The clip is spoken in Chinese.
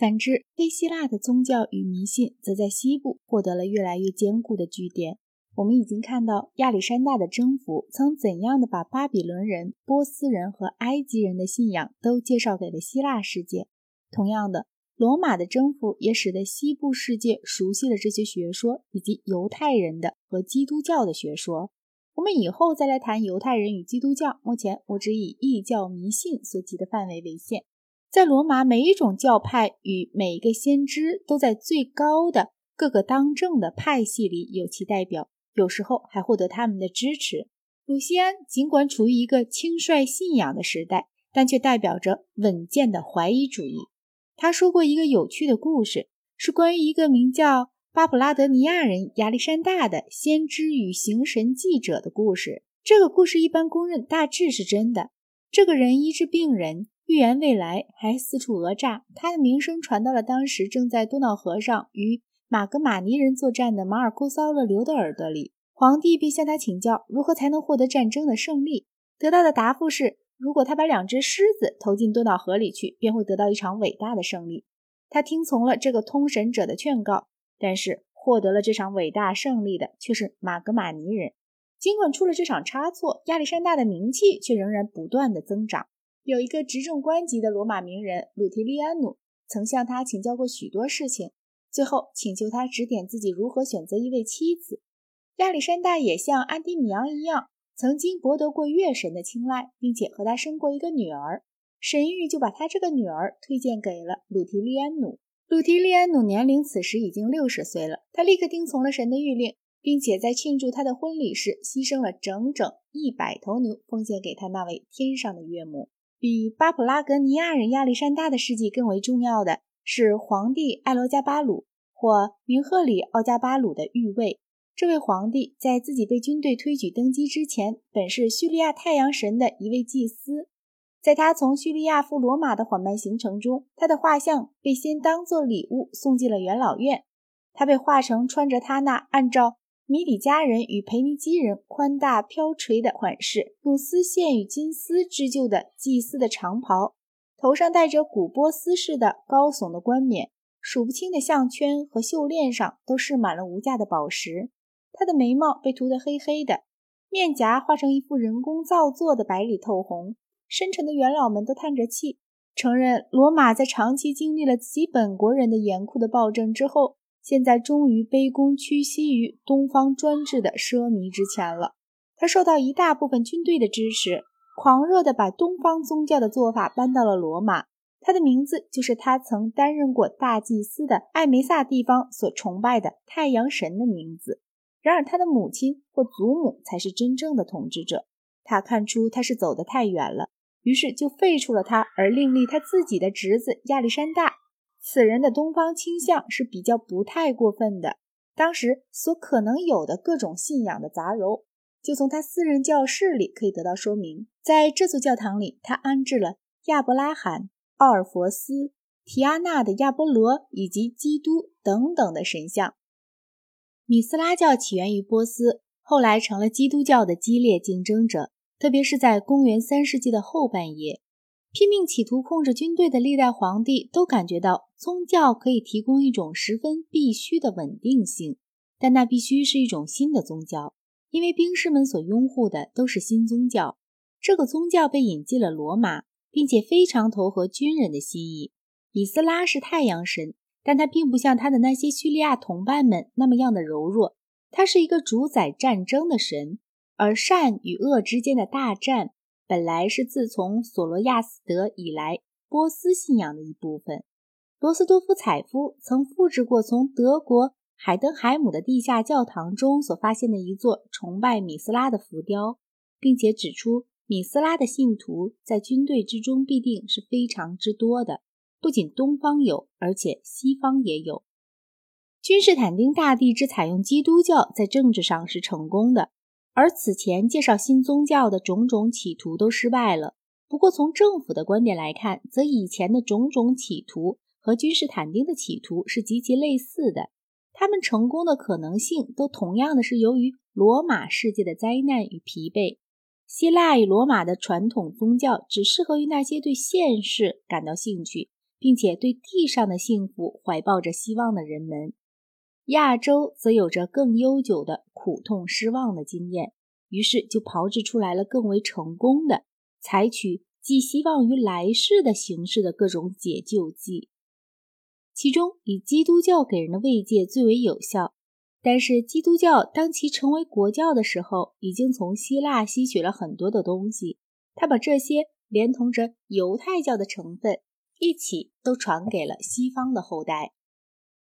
反之，非希腊的宗教与迷信则在西部获得了越来越坚固的据点。我们已经看到亚历山大的征服曾怎样的把巴比伦人、波斯人和埃及人的信仰都介绍给了希腊世界。同样的，罗马的征服也使得西部世界熟悉了这些学说以及犹太人的和基督教的学说。我们以后再来谈犹太人与基督教。目前我只以异教迷信所及的范围为限。在罗马，每一种教派与每一个先知都在最高的各个当政的派系里有其代表。有时候还获得他们的支持。鲁西安尽管处于一个轻率信仰的时代，但却代表着稳健的怀疑主义。他说过一个有趣的故事，是关于一个名叫巴普拉德尼亚人亚历山大的先知与行神记者的故事。这个故事一般公认大致是真的。这个人医治病人，预言未来，还四处讹诈。他的名声传到了当时正在多瑙河上与。马格马尼人作战的马尔库骚勒留的耳朵里，皇帝便向他请教如何才能获得战争的胜利。得到的答复是，如果他把两只狮子投进多瑙河里去，便会得到一场伟大的胜利。他听从了这个通神者的劝告，但是获得了这场伟大胜利的却是马格马尼人。尽管出了这场差错，亚历山大的名气却仍然不断的增长。有一个执政官级的罗马名人鲁提利安努曾向他请教过许多事情。最后请求他指点自己如何选择一位妻子。亚历山大也像安迪米昂一样，曾经博得过月神的青睐，并且和他生过一个女儿。神谕就把他这个女儿推荐给了鲁提利安努。鲁提利安努年龄此时已经六十岁了，他立刻听从了神的谕令，并且在庆祝他的婚礼时牺牲了整整一百头牛，奉献给他那位天上的岳母。比巴普拉格尼亚人亚历山大的事迹更为重要的。是皇帝艾罗加巴鲁或明赫里奥加巴鲁的御位。这位皇帝在自己被军队推举登基之前，本是叙利亚太阳神的一位祭司。在他从叙利亚赴罗马的缓慢行程中，他的画像被先当作礼物送进了元老院。他被画成穿着他那按照米底加人与腓尼基人宽大飘垂的款式，用丝线与金丝织就的祭司的长袍。头上戴着古波斯式的高耸的冠冕，数不清的项圈和袖链上都饰满了无价的宝石。他的眉毛被涂得黑黑的，面颊画成一副人工造作的白里透红。深沉的元老们都叹着气，承认罗马在长期经历了自己本国人的严酷的暴政之后，现在终于卑躬屈膝于东方专制的奢靡之前了。他受到一大部分军队的支持。狂热地把东方宗教的做法搬到了罗马，他的名字就是他曾担任过大祭司的艾梅萨地方所崇拜的太阳神的名字。然而，他的母亲或祖母才是真正的统治者。他看出他是走得太远了，于是就废除了他，而另立他自己的侄子亚历山大。此人的东方倾向是比较不太过分的。当时所可能有的各种信仰的杂糅。就从他私人教室里可以得到说明。在这座教堂里，他安置了亚伯拉罕、奥尔佛斯、提阿纳的亚波罗以及基督等等的神像。米斯拉教起源于波斯，后来成了基督教的激烈竞争者。特别是在公元三世纪的后半叶，拼命企图控制军队的历代皇帝都感觉到宗教可以提供一种十分必须的稳定性，但那必须是一种新的宗教。因为兵士们所拥护的都是新宗教，这个宗教被引进了罗马，并且非常投合军人的心意。以斯拉是太阳神，但他并不像他的那些叙利亚同伴们那么样的柔弱，他是一个主宰战争的神。而善与恶之间的大战，本来是自从索罗亚斯德以来波斯信仰的一部分。罗斯多夫采夫曾复制过从德国。海登海姆的地下教堂中所发现的一座崇拜米斯拉的浮雕，并且指出米斯拉的信徒在军队之中必定是非常之多的，不仅东方有，而且西方也有。君士坦丁大帝之采用基督教在政治上是成功的，而此前介绍新宗教的种种企图都失败了。不过从政府的观点来看，则以前的种种企图和君士坦丁的企图是极其类似的。他们成功的可能性都同样的是由于罗马世界的灾难与疲惫。希腊与罗马的传统宗教只适合于那些对现世感到兴趣，并且对地上的幸福怀抱着希望的人们。亚洲则有着更悠久的苦痛失望的经验，于是就炮制出来了更为成功的采取寄希望于来世的形式的各种解救剂。其中以基督教给人的慰藉最为有效。但是基督教当其成为国教的时候，已经从希腊吸取了很多的东西，他把这些连同着犹太教的成分一起都传给了西方的后代。